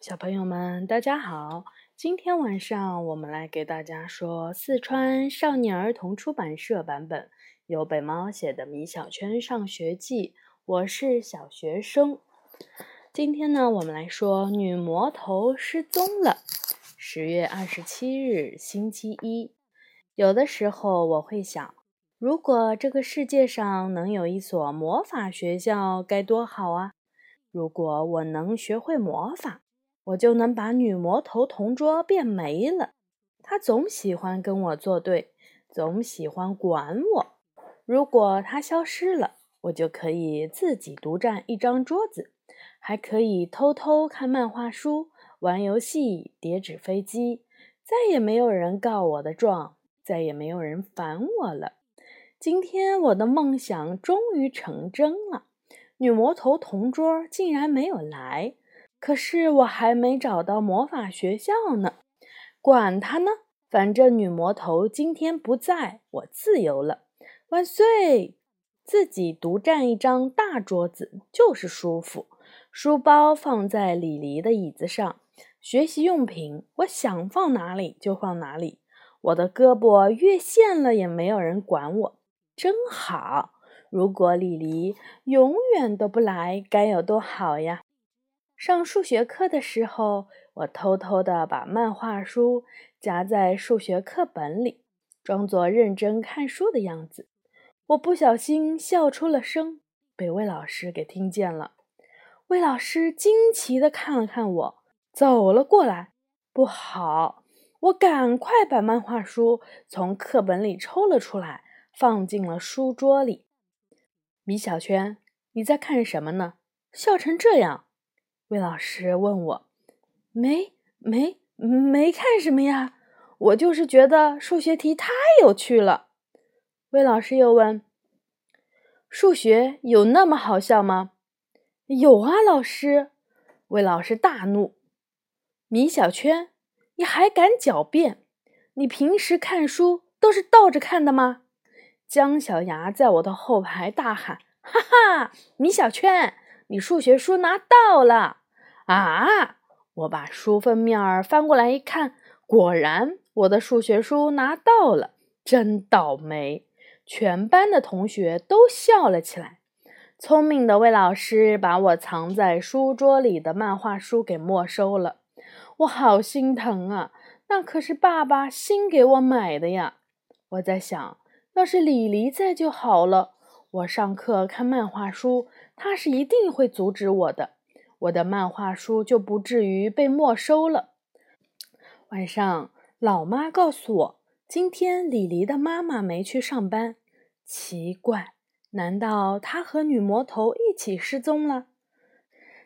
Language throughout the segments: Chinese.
小朋友们，大家好！今天晚上我们来给大家说四川少年儿童出版社版本由北猫写的《米小圈上学记》。我是小学生。今天呢，我们来说女魔头失踪了。十月二十七日，星期一。有的时候我会想，如果这个世界上能有一所魔法学校，该多好啊！如果我能学会魔法。我就能把女魔头同桌变没了。她总喜欢跟我作对，总喜欢管我。如果她消失了，我就可以自己独占一张桌子，还可以偷偷看漫画书、玩游戏、叠纸飞机。再也没有人告我的状，再也没有人烦我了。今天我的梦想终于成真了。女魔头同桌竟然没有来。可是我还没找到魔法学校呢，管他呢，反正女魔头今天不在，我自由了。万岁！自己独占一张大桌子就是舒服，书包放在李黎的椅子上，学习用品我想放哪里就放哪里。我的胳膊越线了也没有人管我，真好。如果李黎永远都不来，该有多好呀！上数学课的时候，我偷偷地把漫画书夹在数学课本里，装作认真看书的样子。我不小心笑出了声，被魏老师给听见了。魏老师惊奇地看了看我，走了过来。不好！我赶快把漫画书从课本里抽了出来，放进了书桌里。米小圈，你在看什么呢？笑成这样！魏老师问我：“没没没看什么呀？我就是觉得数学题太有趣了。”魏老师又问：“数学有那么好笑吗？”“有啊，老师。”魏老师大怒：“米小圈，你还敢狡辩？你平时看书都是倒着看的吗？”姜小牙在我的后排大喊：“哈哈，米小圈，你数学书拿到了！”啊！我把书封面儿翻过来一看，果然我的数学书拿到了，真倒霉！全班的同学都笑了起来。聪明的魏老师把我藏在书桌里的漫画书给没收了，我好心疼啊！那可是爸爸新给我买的呀。我在想，要是李黎在就好了。我上课看漫画书，他是一定会阻止我的。我的漫画书就不至于被没收了。晚上，老妈告诉我，今天李黎的妈妈没去上班。奇怪，难道她和女魔头一起失踪了？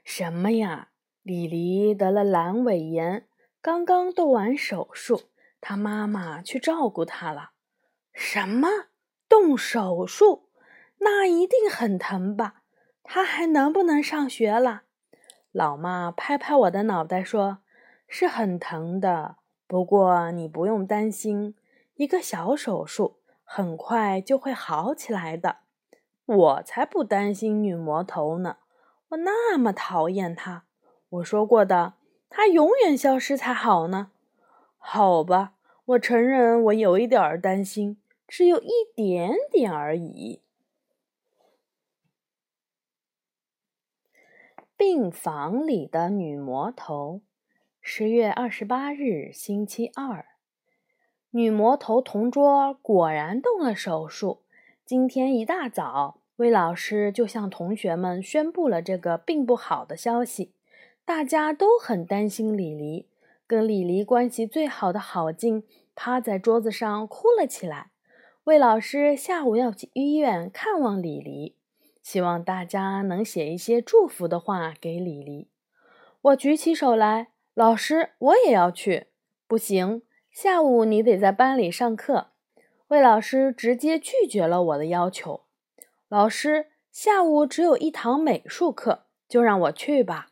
什么呀？李黎得了阑尾炎，刚刚动完手术，她妈妈去照顾她了。什么？动手术？那一定很疼吧？她还能不能上学了？老妈拍拍我的脑袋说：“是很疼的，不过你不用担心，一个小手术很快就会好起来的。我才不担心女魔头呢，我那么讨厌她。我说过的，她永远消失才好呢。好吧，我承认我有一点儿担心，只有一点点而已。”病房里的女魔头。十月二十八日，星期二，女魔头同桌果然动了手术。今天一大早，魏老师就向同学们宣布了这个并不好的消息。大家都很担心李黎，跟李黎关系最好的郝静趴在桌子上哭了起来。魏老师下午要去医院看望李黎。希望大家能写一些祝福的话给李黎。我举起手来，老师，我也要去。不行，下午你得在班里上课。魏老师直接拒绝了我的要求。老师，下午只有一堂美术课，就让我去吧。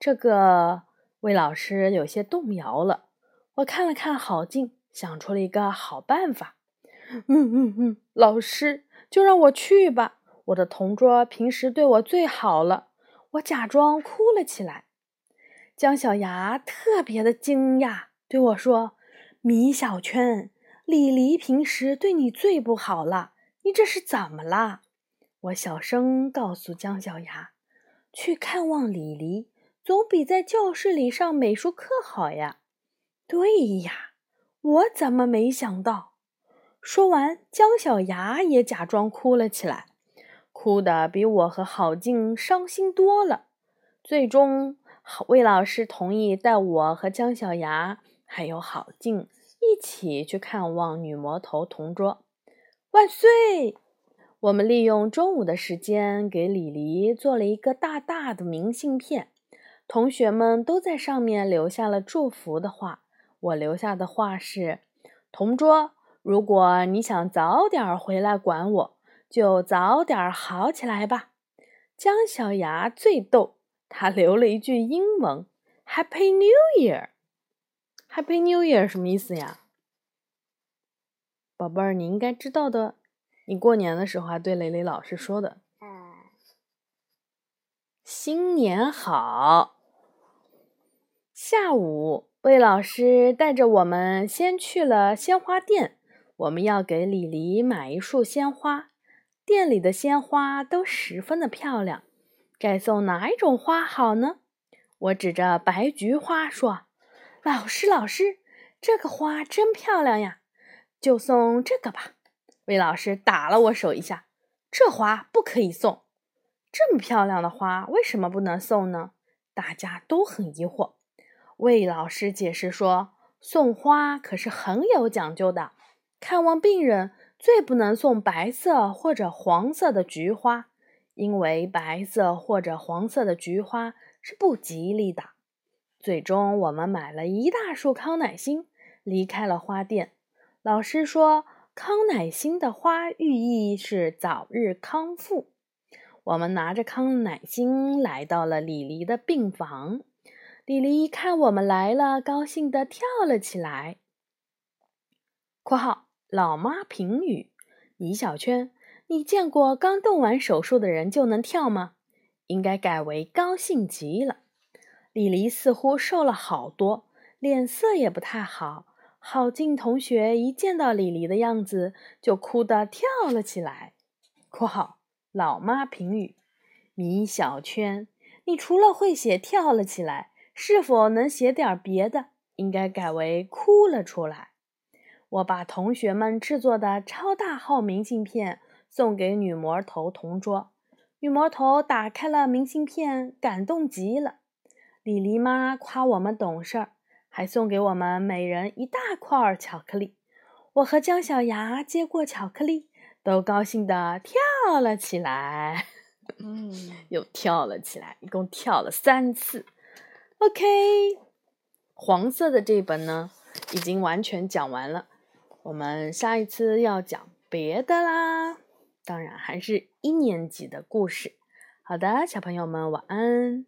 这个魏老师有些动摇了。我看了看郝静，想出了一个好办法。嗯嗯嗯，老师，就让我去吧。我的同桌平时对我最好了，我假装哭了起来。姜小牙特别的惊讶，对我说：“米小圈，李黎平时对你最不好了，你这是怎么了？”我小声告诉姜小牙：“去看望李黎，总比在教室里上美术课好呀。”对呀，我怎么没想到？说完，姜小牙也假装哭了起来，哭得比我和郝静伤心多了。最终，魏老师同意带我和姜小牙还有郝静一起去看望女魔头同桌。万岁！我们利用中午的时间给李黎做了一个大大的明信片，同学们都在上面留下了祝福的话。我留下的话是：“同桌，如果你想早点回来管我，就早点好起来吧。”姜小牙最逗，他留了一句英文：“Happy New Year。”“Happy New Year” 什么意思呀？宝贝儿，你应该知道的。你过年的时候还对蕾蕾老师说的。新年好。下午。魏老师带着我们先去了鲜花店，我们要给李黎买一束鲜花。店里的鲜花都十分的漂亮，该送哪一种花好呢？我指着白菊花说：“老师，老师，这个花真漂亮呀，就送这个吧。”魏老师打了我手一下：“这花不可以送，这么漂亮的花为什么不能送呢？”大家都很疑惑。魏老师解释说：“送花可是很有讲究的，看望病人最不能送白色或者黄色的菊花，因为白色或者黄色的菊花是不吉利的。”最终，我们买了一大束康乃馨，离开了花店。老师说，康乃馨的花寓意是早日康复。我们拿着康乃馨来到了李黎的病房。李黎一看我们来了，高兴地跳了起来。（括号老妈评语：米小圈，你见过刚动完手术的人就能跳吗？应该改为高兴极了。）李黎似乎瘦了好多，脸色也不太好。郝静同学一见到李黎的样子，就哭得跳了起来。（括号老妈评语：米小圈，你除了会写跳了起来。）是否能写点别的？应该改为哭了出来。我把同学们制作的超大号明信片送给女魔头同桌。女魔头打开了明信片，感动极了。李黎妈夸我们懂事儿，还送给我们每人一大块巧克力。我和姜小牙接过巧克力，都高兴地跳了起来。嗯，又跳了起来，一共跳了三次。OK，黄色的这本呢，已经完全讲完了。我们下一次要讲别的啦，当然还是一年级的故事。好的，小朋友们晚安。